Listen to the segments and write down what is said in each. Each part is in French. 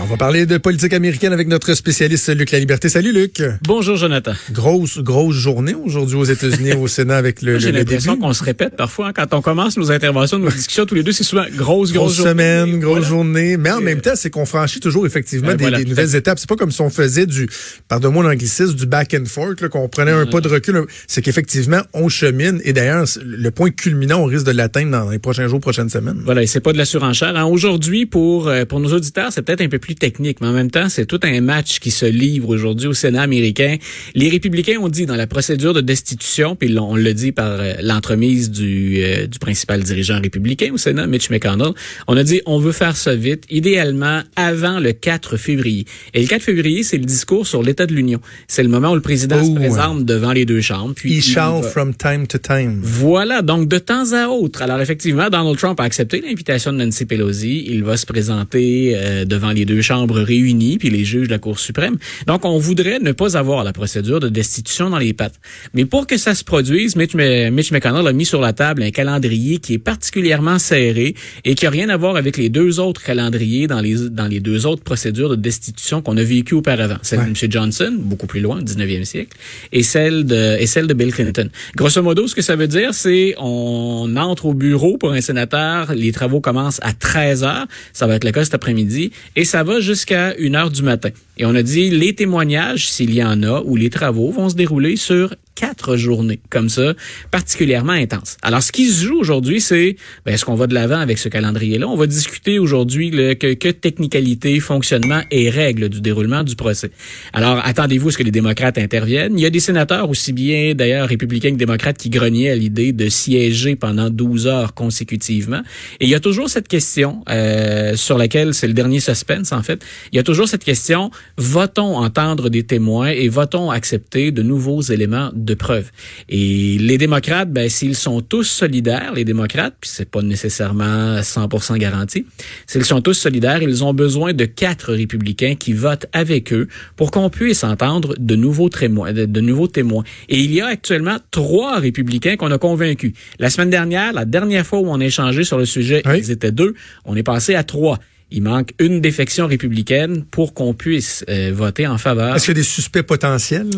On va parler de politique américaine avec notre spécialiste Luc La Liberté. Salut Luc. Bonjour Jonathan. Grosse, grosse journée aujourd'hui aux États-Unis, au Sénat avec le, J'ai l'impression qu'on se répète parfois hein, quand on commence nos interventions, nos discussions tous les deux, c'est souvent grosse, grosse, Grosse journée. semaine, grosse Voilà. journée. Mais en même temps, c'est qu'on franchit toujours effectivement Ben des, voilà, nouvelles étapes. C'est pas comme si on faisait du, pardonne-moi l'anglicisme, du back and forth, qu'on prenait un pas de recul. C'est qu'effectivement, on chemine. Et d'ailleurs, le point culminant, on risque de l'atteindre dans les prochains jours, prochaines semaines. Voilà, et c'est pas de la surenchère. hein. Aujourd'hui, pour euh, pour nos auditeurs, c'est peut-être un peu plus technique, mais en même temps, c'est tout un match qui se livre aujourd'hui au Sénat américain. Les républicains ont dit dans la procédure de destitution, puis on l'a dit par euh, l'entremise du euh, du principal dirigeant républicain au Sénat, Mitch McConnell, on a dit on veut faire ça vite, idéalement avant le 4 février. Et le 4 février, c'est le discours sur l'état de l'Union. C'est le moment où le président se Oh, présente devant les deux chambres. Puis il va- from time to time. voilà, donc de temps à autre. Alors effectivement, Donald Trump a accepté l'invitation de Nancy Pelosi. Il va se présenter euh, devant les deux chambres réunies, puis les juges de la Cour suprême. Donc on voudrait ne pas avoir la procédure de destitution dans les pattes. Mais pour que ça se produise, Mitch, McConnell a mis sur la table un calendrier qui est particulièrement serré et qui a rien à voir avec les deux autres calendriers dans les dans les deux autres procédures de destitution qu'on a vécues auparavant. Celle de M. Johnson, beaucoup plus loin, au 19e siècle, et celle de et celle de Bill Clinton. Grosso modo, ce que ça veut dire, c'est on entre au bureau pour un sénateur, les travaux commencent à 13 heures, ça va être le cas cet après-midi, et ça va jusqu'à 1 heure du matin. Et on a dit les témoignages, s'il y en a, ou les travaux vont se dérouler sur quatre journées, comme ça, particulièrement intenses. Alors, ce qui se joue aujourd'hui, c'est ben, est-ce qu'on va de l'avant avec ce calendrier-là? On va discuter aujourd'hui que, que technicalité, fonctionnement et règles du déroulement du procès. Alors, attendez-vous à ce que les démocrates interviennent. Il y a des sénateurs, aussi bien d'ailleurs républicains que démocrates, qui grognaient à l'idée de siéger pendant 12 heures consécutivement. Et il y a toujours cette question euh, sur laquelle c'est le dernier suspense, en fait. Il y a toujours cette question, va-t-on entendre des témoins et va-t-on accepter de nouveaux éléments preuve? Et les démocrates, ben, s'ils sont tous solidaires, les démocrates, puis c'est pas nécessairement 100% garanti, s'ils sont tous solidaires, ils ont besoin de quatre républicains qui votent avec eux pour qu'on puisse entendre de nouveaux témoins, de, de nouveaux témoins. Et il y a actuellement trois républicains qu'on a convaincus. La semaine dernière, la dernière fois où on a échangé sur le sujet, Oui. ils étaient deux. On est passé à trois. Il manque une défection républicaine pour qu'on puisse euh, voter en faveur. Est-ce qu'il y a des suspects potentiels?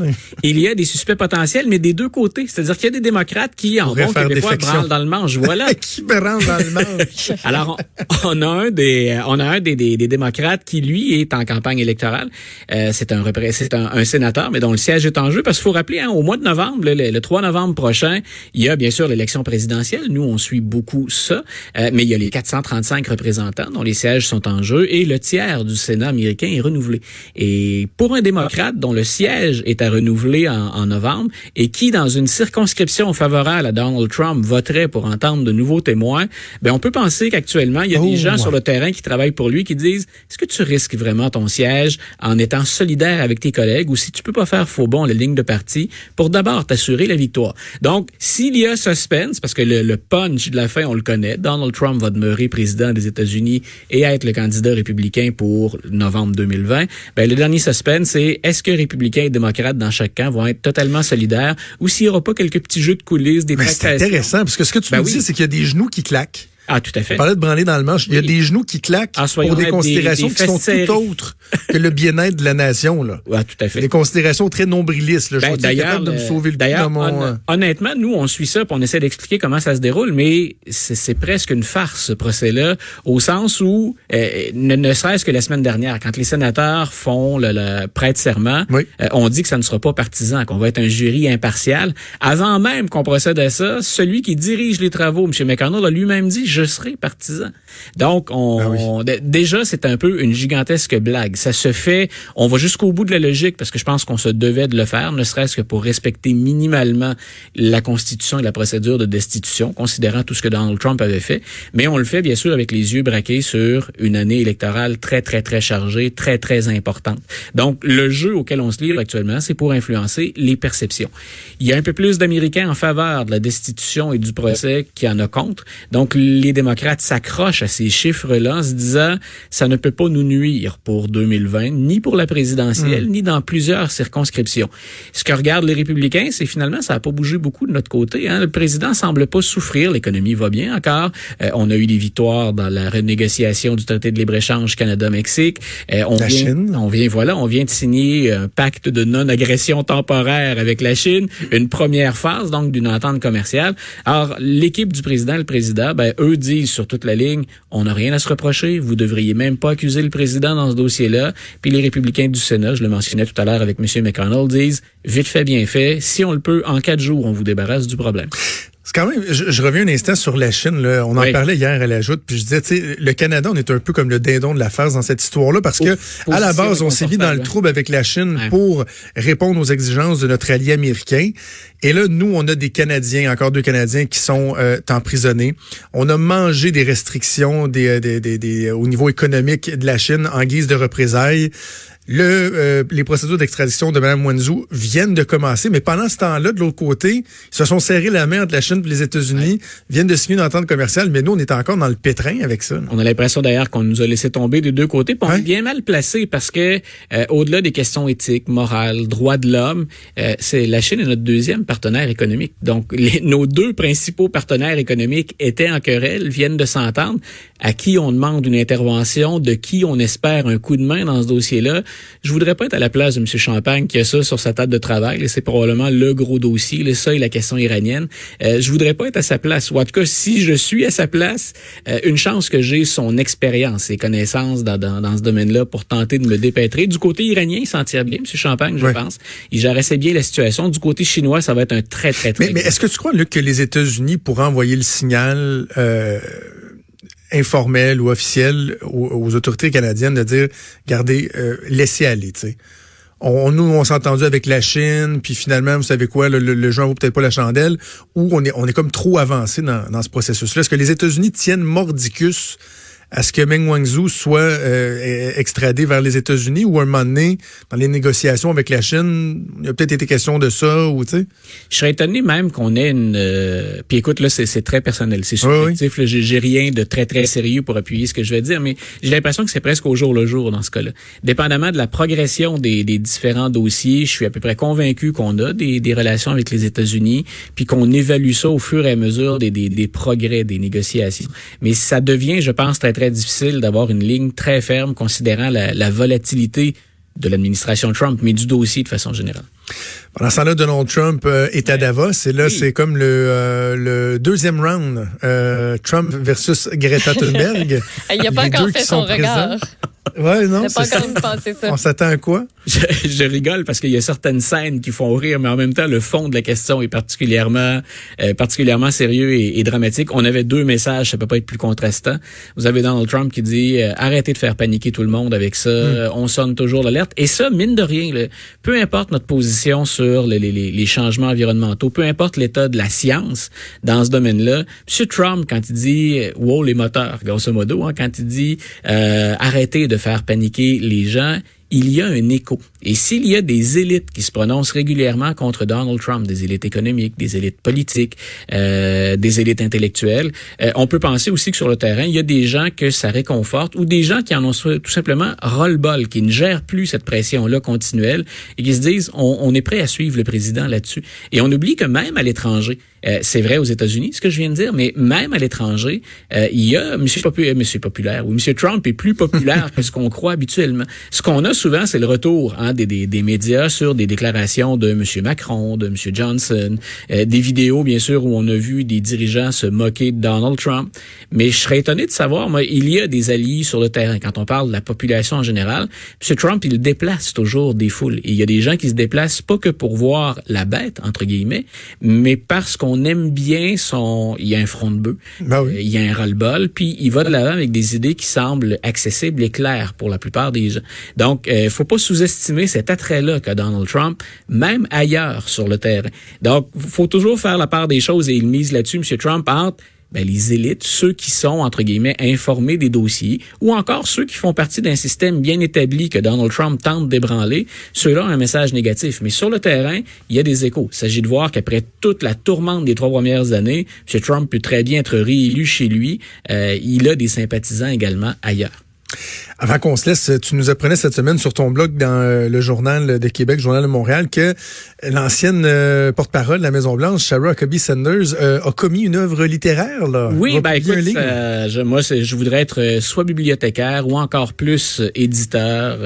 Il y a des suspects potentiels, mais des deux côtés. C'est-à-dire qu'il y a des démocrates qui, en bon québécois, branlent dans le manche. Voilà. qui me dans le manche? Alors, on, on a un des, on a un des, des, des démocrates qui lui est en campagne électorale. Euh, c'est un, c'est un, un sénateur, mais dont le siège est en jeu. Parce qu'il faut rappeler, hein, au mois de novembre, le, le 3 novembre prochain, il y a bien sûr l'élection présidentielle. Nous, on suit beaucoup ça, Euh, mais il y a les 435 représentants dont les sièges sont en jeu et le tiers du Sénat américain est renouvelé. Et pour un démocrate dont le siège est à renouveler en, en novembre et qui, dans une circonscription favorable à Donald Trump, voterait pour entendre de nouveaux témoins, ben on peut penser qu'actuellement, il y a Oh, des gens ouais. sur le terrain qui travaillent pour lui qui disent est-ce que tu risques vraiment ton siège en étant solidaire avec tes collègues ou si tu peux pas faire faux bon la ligne de parti pour d'abord t'assurer la victoire? Donc, s'il y a suspense, parce que le, le punch de la fin, on le connaît, Donald Trump va demeurer président des États-Unis et être le candidat républicain pour novembre 2020, ben, le dernier suspense, c'est est-ce que républicains et démocrates dans chaque camp vont être totalement solidaires ou s'il y aura pas quelques petits jeux de coulisses, des Mais c'est intéressant, parce que ce que tu Ben nous oui. dis, c'est qu'il y a des genoux qui claquent. Ah, tout à fait. On parlait de branler dans le manche. Il y a des genoux qui claquent Ah, pour des considérations des qui sont tout autres que le bien-être de la nation. Là. Ah, tout à fait. Des considérations très nombrilistes. Là. Je Ben, suis capable de me le- sauver le dans mon... hon- euh, honnêtement, nous, on suit ça, puis on essaie d'expliquer comment ça se déroule, mais c'est presque une farce, ce procès-là, au sens où, euh, ne, ne serait-ce que la semaine dernière, quand les sénateurs font le, le prêt de serment, Oui. euh, on dit que ça ne sera pas partisan, qu'on va être un jury impartial. Avant même qu'on procède à ça, celui qui dirige les travaux, M. McConnell, a lui-même dit, je serai partisan. Donc, on, Ah déjà, c'est un peu une gigantesque blague. Ça se fait, on va jusqu'au bout de la logique parce que je pense qu'on se devait de le faire, ne serait-ce que pour respecter minimalement la Constitution et la procédure de destitution, considérant tout ce que Donald Trump avait fait. Mais on le fait, bien sûr, avec les yeux braqués sur une année électorale très, très, très chargée, très, très importante. Donc, le jeu auquel on se livre actuellement, c'est pour influencer les perceptions. Il y a un peu plus d'Américains en faveur de la destitution et du procès qui en a contre. Donc, les démocrates s'accrochent à ces chiffres-là en se disant, ça ne peut pas nous nuire pour 2020, ni pour la présidentielle, ni dans plusieurs circonscriptions. Ce que regardent les républicains, c'est finalement, ça n'a pas bougé beaucoup de notre côté. Hein. Le président semble pas souffrir, l'économie va bien encore. Euh, on a eu des victoires dans la renégociation du traité de libre-échange Canada-Mexique. Euh, on La vient, Chine. on vient, voilà, on vient de signer un pacte de non-agression temporaire avec la Chine, une première phase donc d'une entente commerciale. Alors l'équipe du président, le président, ben eux disent sur toute la ligne, on n'a rien à se reprocher. Vous devriez même pas accuser le président dans ce dossier-là. Puis les républicains du Sénat, je le mentionnais tout à l'heure avec M. McConnell, disent vite fait, bien fait. Si on le peut, en quatre jours, on vous débarrasse du problème. C'est quand même, je, je, reviens un instant sur la Chine. Là. On en Oui. parlait hier à la joute, puis je disais, tu sais, le Canada, on est un peu comme le dindon de la farce dans cette histoire-là, parce que à la base, on s'est mis dans le trouble avec la Chine Ouais. pour répondre aux exigences de notre allié américain. Et là, nous, on a des Canadiens, encore deux Canadiens, qui sont euh, emprisonnés. On a mangé des restrictions des, euh, des, des, des- au niveau économique de la Chine en guise de représailles. Le, euh, les procédures d'extradition de Mme Wanzhou viennent de commencer, mais pendant ce temps-là, de l'autre côté, ils se sont serrés la main entre la Chine et les États-Unis, viennent de signer une entente commerciale, mais nous, on est encore dans le pétrin avec ça. On a l'impression d'ailleurs qu'on nous a laissé tomber des deux côtés. Puis on Ouais. est bien mal placé parce que euh, au-delà des questions éthiques, morales, droits de l'homme, euh, c'est la Chine est notre deuxième partenaire économique. Donc les- nos deux principaux partenaires économiques étaient en querelle, viennent de s'entendre. À qui on demande une intervention, de qui on espère un coup de main dans ce dossier-là. Je voudrais pas être à la place de M. Champagne qui a ça sur sa table de travail. C'est probablement le gros dossier, ça et la question iranienne. Euh, je voudrais pas être à sa place. Ou en tout cas, si je suis à sa place, euh, une chance que j'ai son expérience, ses connaissances dans, dans, dans ce domaine-là pour tenter de me dépêtrer. Du côté iranien, il s'en tire bien, M. Champagne, je Ouais. pense. Il gère assez bien la situation. Du côté chinois, ça va être un très, très, très Mais, mais est-ce que tu crois, Luc, que les États-Unis pourraient envoyer le signal euh, informel ou officiel aux, autorités canadiennes de dire, regardez, euh, laissez aller, tu sais. On, nous, on s'est entendu avec la Chine, puis finalement, vous savez quoi, le, le, le vaut peut-être pas la chandelle, ou on est, on est comme trop avancé dans, dans ce processus-là. Est-ce que les États-Unis tiennent mordicus à ce que Meng Wanzhou soit euh, extradé vers les États-Unis ou à un moment donné, dans les négociations avec la Chine, il a peut-être été question de ça, ou tu sais? Je serais étonné même qu'on ait une... euh, Puis écoute, là, c'est très personnel, c'est Oui, subjectif. là, J'ai j'ai rien de très, très sérieux pour appuyer ce que je vais dire, mais j'ai l'impression que c'est presque au jour le jour dans ce cas-là. Dépendamment de la progression des, des différents dossiers, je suis à peu près convaincu qu'on a des, des relations avec les États-Unis, puis qu'on évalue ça au fur et à mesure des, des, des progrès des négociations. Mais ça devient, je pense, très, très difficile d'avoir une ligne très ferme considérant la, la volatilité de l'administration Trump, mais du dossier de façon générale. Pendant ce temps-là, Donald Trump euh, est à Davos et là, Oui. c'est comme le, euh, le deuxième round. Euh, Trump versus Greta Thunberg. Il n'a pas encore fait son regard. ouais, Il non, n'a pas ça. pensé ça. On s'attend à quoi? Je, je rigole parce qu'il y a certaines scènes qui font rire, mais en même temps, le fond de la question est particulièrement, euh, particulièrement sérieux et, et dramatique. On avait deux messages, ça peut pas être plus contrastant. Vous avez Donald Trump qui dit euh, arrêtez de faire paniquer tout le monde avec ça, euh, on sonne toujours l'alerte. Et ça, mine de rien, là, peu importe notre position sur les, les, les les changements environnementaux, peu importe l'état de la science dans ce domaine-là, M. Trump, quand il dit euh, wow les moteurs, grosso modo, hein, quand il dit euh, arrêtez de faire paniquer les gens, il y a un écho. Et s'il y a des élites qui se prononcent régulièrement contre Donald Trump, des élites économiques, des élites politiques, euh, des élites intellectuelles, euh, on peut penser aussi que sur le terrain, il y a des gens que ça réconforte ou des gens qui en ont tout simplement ras-le-bol, qui ne gèrent plus cette pression-là continuelle et qui se disent on, on est prêt à suivre le président là-dessus. Et on oublie que même à l'étranger, euh, c'est vrai aux États-Unis, ce que je viens de dire, mais même à l'étranger, euh, il y a Monsieur, Popu- euh, Monsieur populaire ou Monsieur Trump est plus populaire que ce qu'on croit habituellement. Ce qu'on a souvent, c'est le retour hein, des, des, des, médias sur des déclarations de M. Macron, de M. Johnson, euh, des vidéos, bien sûr, où on a vu des dirigeants se moquer de Donald Trump. Mais je serais étonné de savoir, moi, il y a des alliés sur le terrain. Quand on parle de la population en général, M. Trump, il déplace toujours des foules. Et il y a des gens qui se déplacent pas que pour voir la bête, entre guillemets, mais parce qu'on aime bien son... Il y a un front de bœuf, ben oui. il y a un ras-le-bol, puis il va de l'avant avec des idées qui semblent accessibles et claires pour la plupart des gens. Donc, il euh, faut pas sous-estimer cet attrait-là qu'a Donald Trump, même ailleurs sur le terrain. Donc, faut toujours faire la part des choses et il mise là-dessus, M. Trump, entre ben, les élites, ceux qui sont, entre guillemets, informés des dossiers, ou encore ceux qui font partie d'un système bien établi que Donald Trump tente d'ébranler, ceux-là ont un message négatif. Mais sur le terrain, il y a des échos. Il s'agit de voir qu'après toute la tourmente des trois premières années, M. Trump peut très bien être réélu chez lui. Euh, il a des sympathisants également ailleurs. Avant qu'on se laisse, tu nous apprenais cette semaine sur ton blog dans euh, le journal de Québec, le journal de Montréal, que l'ancienne euh, porte-parole de la Maison Blanche, Sarah Huckabee Sanders, euh, a commis une œuvre littéraire. Là. Oui, ben écoute, je, moi, je voudrais être soit bibliothécaire ou encore plus éditeur.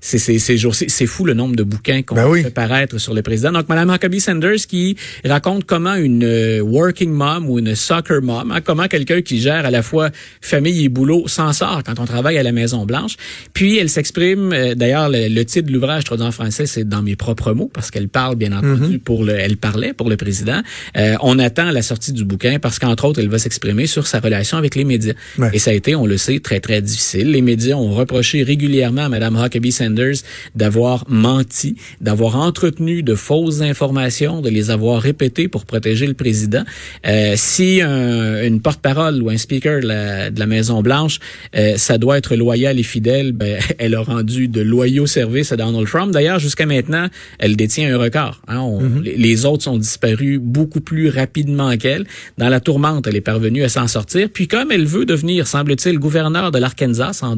c'est c'est fou le nombre de bouquins qu'on ben oui. fait paraître sur le président. Donc, Madame Huckabee Sanders qui raconte comment une working mom ou une soccer mom, hein, comment quelqu'un qui gère à la fois famille et boulot s'en sort quand on travaille à la Maison Blanche. Puis elle s'exprime. Euh, D'ailleurs, le, le, titre de l'ouvrage traduit en français, c'est dans mes propres mots parce qu'elle parle bien entendu Mhm. pour le. Elle parlait pour le président. Euh, on attend la sortie du bouquin parce qu'entre autres, elle va s'exprimer sur sa relation avec les médias. Ouais. Et ça a été, on le sait, très très difficile. Les médias ont reproché régulièrement à Mme Huckabee Sanders d'avoir menti, d'avoir entretenu de fausses informations, de les avoir répétées pour protéger le président. Euh, si un, une porte-parole ou un speaker de la, de la Maison Blanche, euh, ça doit être loyal et fidèle, ben, elle a rendu de loyaux services à Donald Trump. D'ailleurs, jusqu'à maintenant, elle détient un record. Hein. On, Mhm. les, les autres sont disparus beaucoup plus rapidement qu'elle. Dans la tourmente, elle est parvenue à s'en sortir. Puis comme elle veut devenir, semble-t-il, gouverneur de l'Arkansas en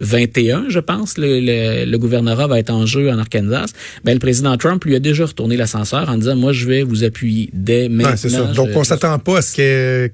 2021, je pense, le, le, le, gouvernorat va être en jeu en Arkansas, ben, le président Trump lui a déjà retourné l'ascenseur en disant, moi, je vais vous appuyer dès maintenant. Ouais, c'est ça. Donc, je, on s'attend pas à ce qu'elle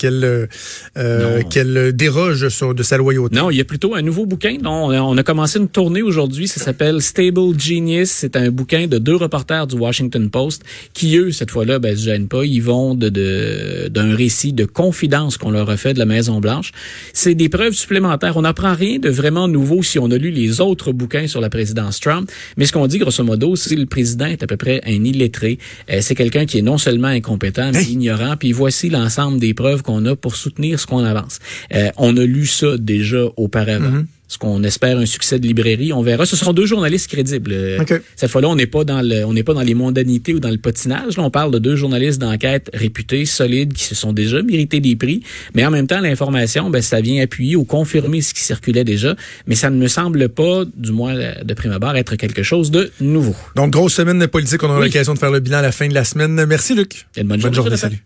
qu'elle euh, déroge sur, de sa loyauté. Non, il y a plutôt un nouveau bouquin. dont on a commencé une tournée aujourd'hui. Ça s'appelle Stable Genius. C'est un bouquin de deux reporters du Washington Post qui, eux, cette fois-là, ben, se gênent pas. Ils vont de, de, d'un récit de confidence qu'on leur a fait de la Maison-Blanche. C'est des preuves supplémentaires. On n'apprend rien de vraiment nouveau si on a lu les autres bouquins sur la présidence Trump. Mais ce qu'on dit, grosso modo, c'est le président est à peu près un illettré. Euh, c'est quelqu'un qui est non seulement incompétent, mais hey. ignorant. Puis voici l'ensemble des preuves qu'on a pour soutenir ce qu'on avance. Euh, on a lu ça déjà auparavant. Mm -hmm ce qu'on espère un succès de librairie. On verra. Ce sont deux journalistes crédibles. Okay. Cette fois-là, on n'est pas dans le, on n'est pas dans les mondanités ou dans le potinage. Là, on parle de deux journalistes d'enquête réputés, solides, qui se sont déjà mérités des prix. Mais en même temps, l'information, ben, ça vient appuyer ou confirmer ce qui circulait déjà. Mais ça ne me semble pas, du moins de prime abord, être quelque chose de nouveau. Donc, grosse semaine de politique. On aura oui. l'occasion de faire le bilan à la fin de la semaine. Merci, Luc. Et bonne, bonne journée. journée salut.